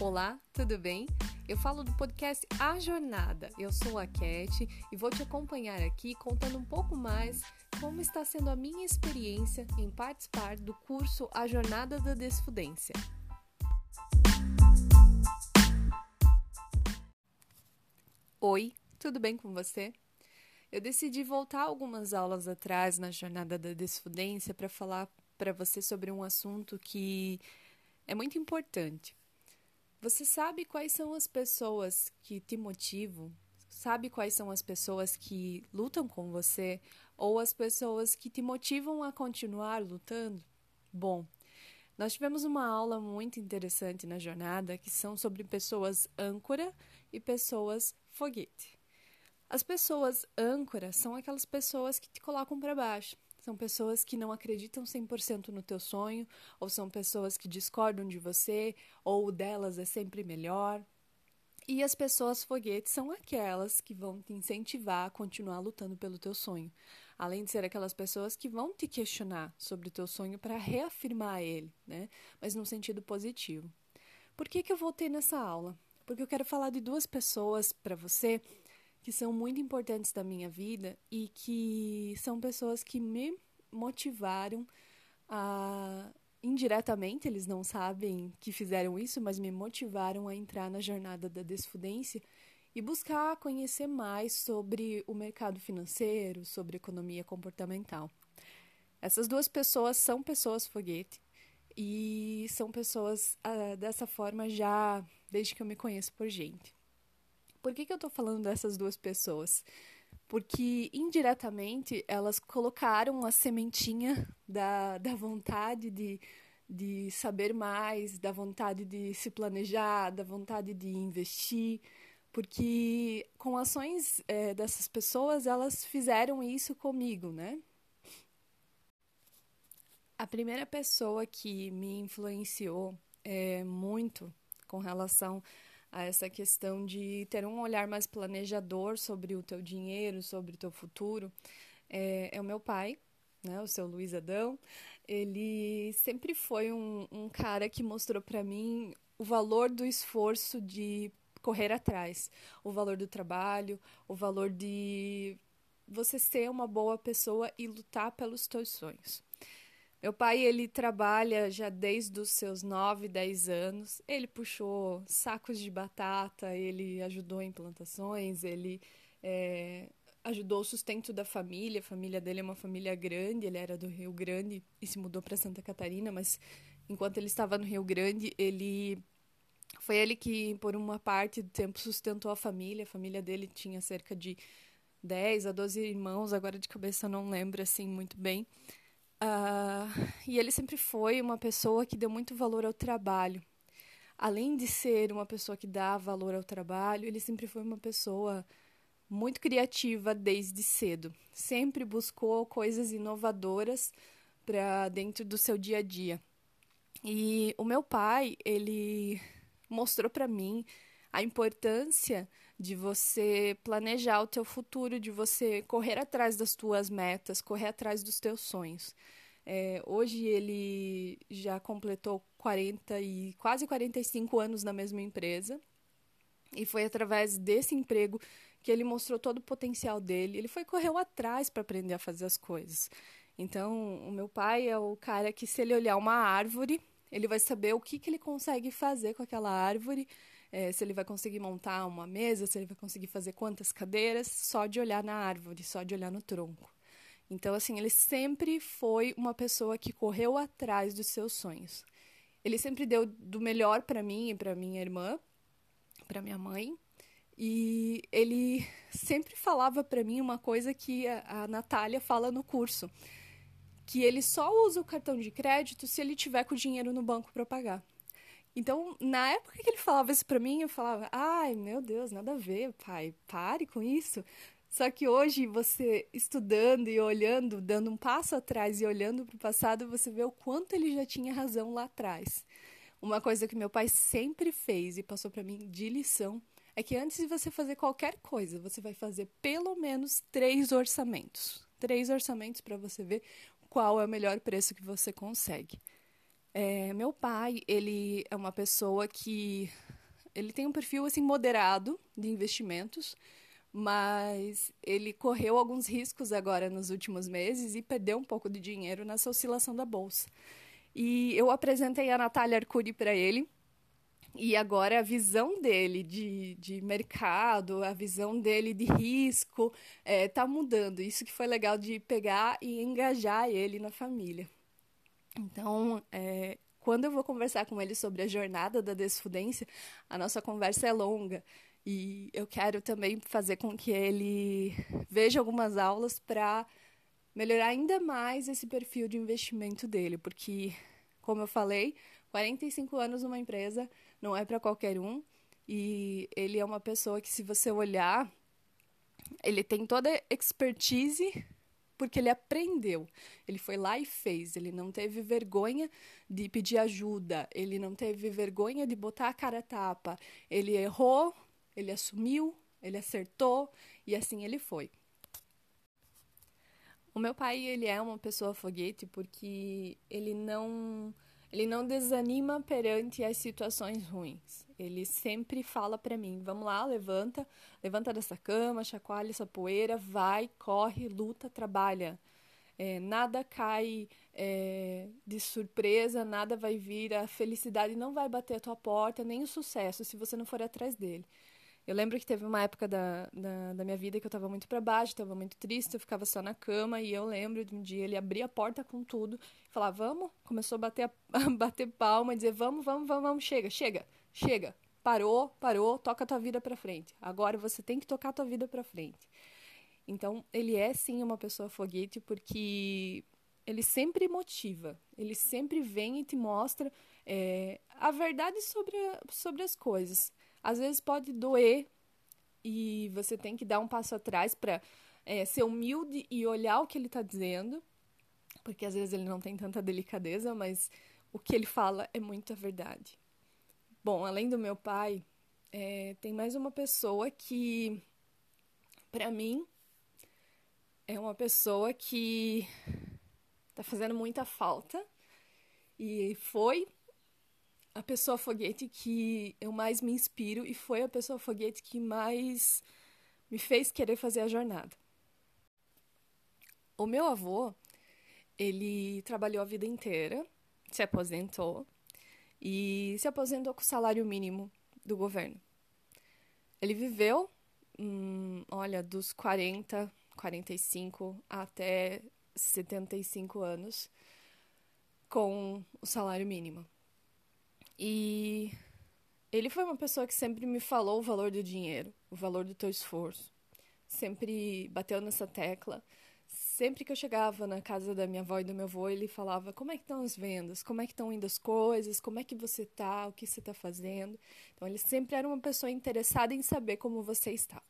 Olá, tudo bem? Eu falo do podcast A Jornada. Eu sou a Cat e vou te acompanhar aqui contando um pouco mais como está sendo a minha experiência em participar do curso A Jornada da Desfudência. Oi, tudo bem com você? Eu decidi voltar algumas aulas atrás na Jornada da Desfudência para falar para você sobre um assunto que é muito importante. Você sabe quais são as pessoas que te motivam? Sabe quais são as pessoas que lutam com você ou as pessoas que te motivam a continuar lutando? Bom, nós tivemos uma aula muito interessante na jornada que são sobre pessoas âncora e pessoas foguete. As pessoas âncora são aquelas pessoas que te colocam para baixo, são pessoas que não acreditam 100% no teu sonho, ou são pessoas que discordam de você, ou delas é sempre melhor. E as pessoas foguetes são aquelas que vão te incentivar a continuar lutando pelo teu sonho. Além de ser aquelas pessoas que vão te questionar sobre o teu sonho para reafirmar ele, né? Mas num sentido positivo. Por que, que eu voltei nessa aula? Porque eu quero falar de duas pessoas para você que são muito importantes da minha vida e que são pessoas que me motivaram a indiretamente, eles não sabem que fizeram isso, mas me motivaram a entrar na jornada da desfudência e buscar conhecer mais sobre o mercado financeiro, sobre economia comportamental. Essas duas pessoas são pessoas foguete e são pessoas ah, dessa forma já desde que eu me conheço por gente. Por que, que eu estou falando dessas duas pessoas? Porque indiretamente elas colocaram a sementinha da, da vontade de, de saber mais, da vontade de se planejar, da vontade de investir, porque com ações é, dessas pessoas elas fizeram isso comigo, né? A primeira pessoa que me influenciou é, muito com relação a essa questão de ter um olhar mais planejador sobre o teu dinheiro, sobre o teu futuro, é, é o meu pai, né, o seu Luiz Adão. Ele sempre foi um, um cara que mostrou para mim o valor do esforço de correr atrás, o valor do trabalho, o valor de você ser uma boa pessoa e lutar pelos teus sonhos. Meu pai, ele trabalha já desde os seus 9, 10 anos. Ele puxou sacos de batata, ele ajudou em plantações, ele é, ajudou o sustento da família. A família dele é uma família grande, ele era do Rio Grande e se mudou para Santa Catarina, mas enquanto ele estava no Rio Grande, ele foi ele que, por uma parte do tempo, sustentou a família. A família dele tinha cerca de 10 a 12 irmãos, agora de cabeça eu não lembro assim muito bem. Uh, e ele sempre foi uma pessoa que deu muito valor ao trabalho. Além de ser uma pessoa que dá valor ao trabalho, ele sempre foi uma pessoa muito criativa desde cedo. Sempre buscou coisas inovadoras para dentro do seu dia a dia. E o meu pai, ele mostrou para mim a importância de você planejar o teu futuro, de você correr atrás das tuas metas, correr atrás dos teus sonhos. É, hoje ele já completou 40 e quase 45 anos na mesma empresa. E foi através desse emprego que ele mostrou todo o potencial dele. Ele foi correu atrás para aprender a fazer as coisas. Então, o meu pai é o cara que se ele olhar uma árvore, ele vai saber o que, que ele consegue fazer com aquela árvore é, se ele vai conseguir montar uma mesa, se ele vai conseguir fazer quantas cadeiras, só de olhar na árvore, só de olhar no tronco. Então, assim, ele sempre foi uma pessoa que correu atrás dos seus sonhos. Ele sempre deu do melhor para mim e para minha irmã, para minha mãe. E ele sempre falava para mim uma coisa que a, Natália fala no curso, que ele só usa o cartão de crédito se ele tiver com o dinheiro no banco para pagar. Então, na época que ele falava isso pra mim, eu falava: ai, meu Deus, nada a ver, pai, pare com isso. Só que hoje, você estudando e olhando, dando um passo atrás e olhando para o passado, você vê o quanto ele já tinha razão lá atrás. Uma coisa que meu pai sempre fez e passou para mim de lição é que antes de você fazer qualquer coisa, você vai fazer pelo menos três orçamentos. Três orçamentos para você ver qual é o melhor preço que você consegue. É, meu pai, ele é uma pessoa que ele tem um perfil assim moderado de investimentos, mas ele correu alguns riscos agora nos últimos meses e perdeu um pouco de dinheiro nessa oscilação da bolsa. E eu apresentei a Natália Arcuri para ele, e agora a visão dele de, de mercado, a visão dele de risco, está é, mudando. Isso que foi legal de pegar e engajar ele na família. Então, é, quando eu vou conversar com ele sobre a jornada da desfudência, a nossa conversa é longa. E eu quero também fazer com que ele veja algumas aulas para melhorar ainda mais esse perfil de investimento dele, porque, como eu falei, 45 anos numa empresa não é para qualquer um. E ele é uma pessoa que, se você olhar, ele tem toda a expertise porque ele aprendeu. Ele foi lá e fez. Ele não teve vergonha de pedir ajuda. Ele não teve vergonha de botar a cara a tapa. Ele errou, ele assumiu, ele acertou e assim ele foi. O meu pai, ele é uma pessoa foguete porque ele não ele não desanima perante as situações ruins. Ele sempre fala para mim: vamos lá, levanta, levanta dessa cama, chacoalha essa poeira, vai, corre, luta, trabalha. É, nada cai é, de surpresa, nada vai vir, a felicidade não vai bater a tua porta, nem o sucesso, se você não for atrás dele. Eu lembro que teve uma época da, da, da minha vida que eu estava muito para baixo, estava muito triste, eu ficava só na cama e eu lembro de um dia ele abrir a porta com tudo falar, vamos, começou a bater, a, bater palma dizer, vamos, vamos, vamos, vamos, chega, chega, chega, parou, parou, toca a tua vida para frente. Agora você tem que tocar a tua vida para frente. Então, ele é sim uma pessoa foguete porque ele sempre motiva, ele sempre vem e te mostra é, a verdade sobre, sobre as coisas às vezes pode doer e você tem que dar um passo atrás para é, ser humilde e olhar o que ele está dizendo, porque às vezes ele não tem tanta delicadeza, mas o que ele fala é muita verdade. Bom, além do meu pai, é, tem mais uma pessoa que, para mim, é uma pessoa que está fazendo muita falta e foi a pessoa foguete que eu mais me inspiro e foi a pessoa foguete que mais me fez querer fazer a jornada. O meu avô, ele trabalhou a vida inteira, se aposentou e se aposentou com o salário mínimo do governo. Ele viveu, hum, olha, dos 40, 45 até 75 anos com o salário mínimo. E ele foi uma pessoa que sempre me falou o valor do dinheiro, o valor do teu esforço. Sempre bateu nessa tecla. Sempre que eu chegava na casa da minha avó e do meu avô, ele falava: Como é que estão as vendas? Como é que estão indo as coisas? Como é que você tá? O que você está fazendo? Então, ele sempre era uma pessoa interessada em saber como você está.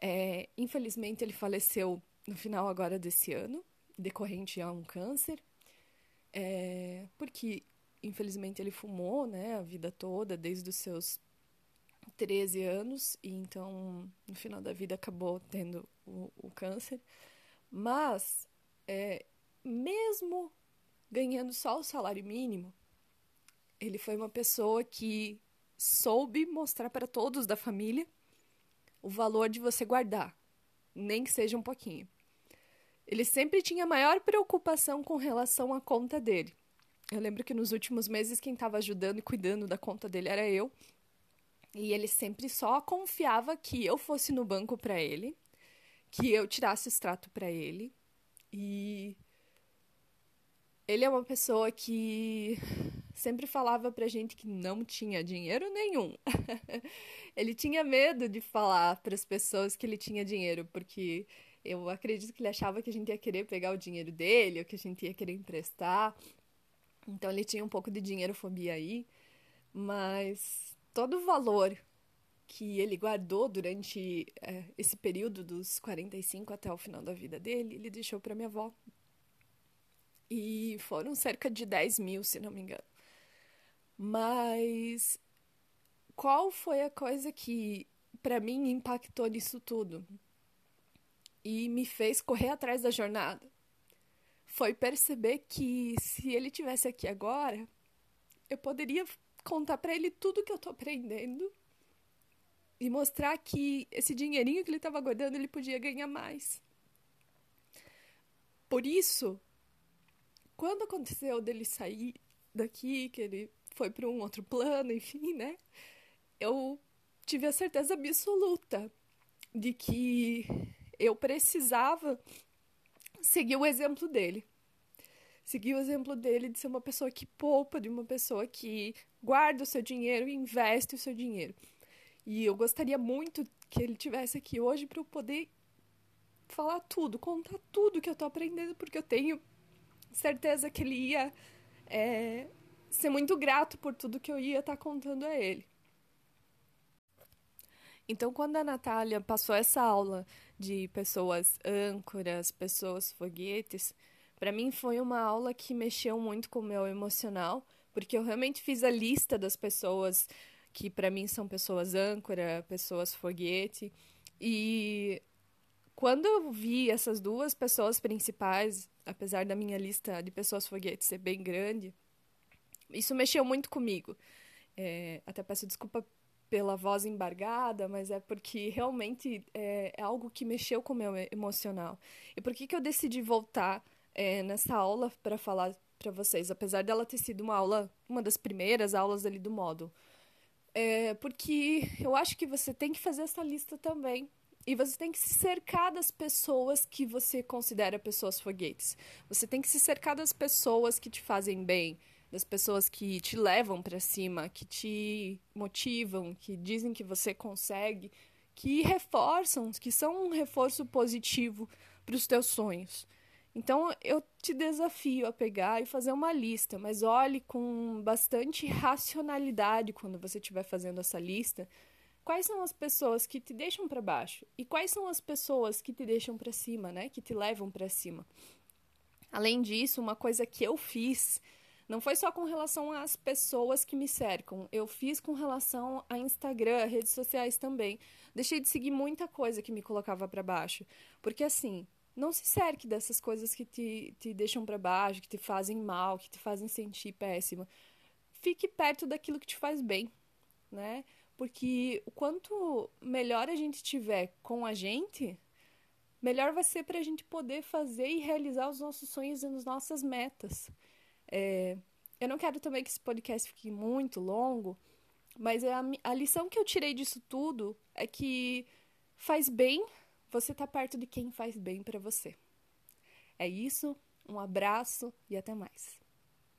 É, infelizmente, ele faleceu no final agora desse ano, decorrente a um câncer, é, porque infelizmente ele fumou, né, a vida toda, desde os seus 13 anos, e então no final da vida acabou tendo o, o câncer. Mas, é, mesmo ganhando só o salário mínimo, ele foi uma pessoa que soube mostrar para todos da família o valor de você guardar, nem que seja um pouquinho. Ele sempre tinha maior preocupação com relação à conta dele. Eu lembro que nos últimos meses quem estava ajudando e cuidando da conta dele era eu. E ele sempre só confiava que eu fosse no banco para ele, que eu tirasse o extrato para ele. E ele é uma pessoa que sempre falava pra gente que não tinha dinheiro nenhum. ele tinha medo de falar para as pessoas que ele tinha dinheiro, porque eu acredito que ele achava que a gente ia querer pegar o dinheiro dele, ou que a gente ia querer emprestar. Então ele tinha um pouco de dinheiro fobia aí, mas todo o valor que ele guardou durante é, esse período dos 45 até o final da vida dele, ele deixou para minha avó. E foram cerca de 10 mil, se não me engano. Mas qual foi a coisa que para mim impactou nisso tudo e me fez correr atrás da jornada? Foi perceber que se ele tivesse aqui agora, eu poderia contar para ele tudo que eu tô aprendendo e mostrar que esse dinheirinho que ele estava guardando ele podia ganhar mais. Por isso, quando aconteceu dele sair daqui, que ele foi para um outro plano, enfim, né? Eu tive a certeza absoluta de que eu precisava seguir o exemplo dele. Seguir o exemplo dele de ser uma pessoa que poupa, de uma pessoa que guarda o seu dinheiro e investe o seu dinheiro. E eu gostaria muito que ele tivesse aqui hoje para eu poder falar tudo, contar tudo que eu tô aprendendo, porque eu tenho certeza que ele ia é, ser muito grato por tudo que eu ia estar tá contando a ele. Então, quando a Natália passou essa aula de pessoas âncoras, pessoas foguetes, para mim foi uma aula que mexeu muito com o meu emocional, porque eu realmente fiz a lista das pessoas que para mim são pessoas âncora, pessoas foguete, e quando eu vi essas duas pessoas principais, apesar da minha lista de pessoas foguete ser bem grande, isso mexeu muito comigo. É, até peço desculpa pela voz embargada, mas é porque realmente é, é algo que mexeu com o meu emocional. E por que, que eu decidi voltar é, nessa aula para falar para vocês, apesar dela ter sido uma aula, uma das primeiras aulas ali do módulo? É, porque eu acho que você tem que fazer essa lista também. E você tem que se cercar das pessoas que você considera pessoas foguetes. Você tem que se cercar das pessoas que te fazem bem, das pessoas que te levam para cima, que te motivam, que dizem que você consegue, que reforçam, que são um reforço positivo para os teus sonhos. Então eu te desafio a pegar e fazer uma lista, mas olhe com bastante racionalidade quando você estiver fazendo essa lista. Quais são as pessoas que te deixam para baixo e quais são as pessoas que te deixam para cima, né? Que te levam para cima. Além disso, uma coisa que eu fiz não foi só com relação às pessoas que me cercam, eu fiz com relação a Instagram, redes sociais também. Deixei de seguir muita coisa que me colocava para baixo, porque assim, não se cerque dessas coisas que te, te deixam para baixo, que te fazem mal, que te fazem sentir péssima. Fique perto daquilo que te faz bem, né? Porque o quanto melhor a gente tiver com a gente, melhor vai ser para a gente poder fazer e realizar os nossos sonhos e as nossas metas. É, eu não quero também que esse podcast fique muito longo, mas a, a lição que eu tirei disso tudo é que faz bem você estar tá perto de quem faz bem para você. É isso, um abraço e até mais.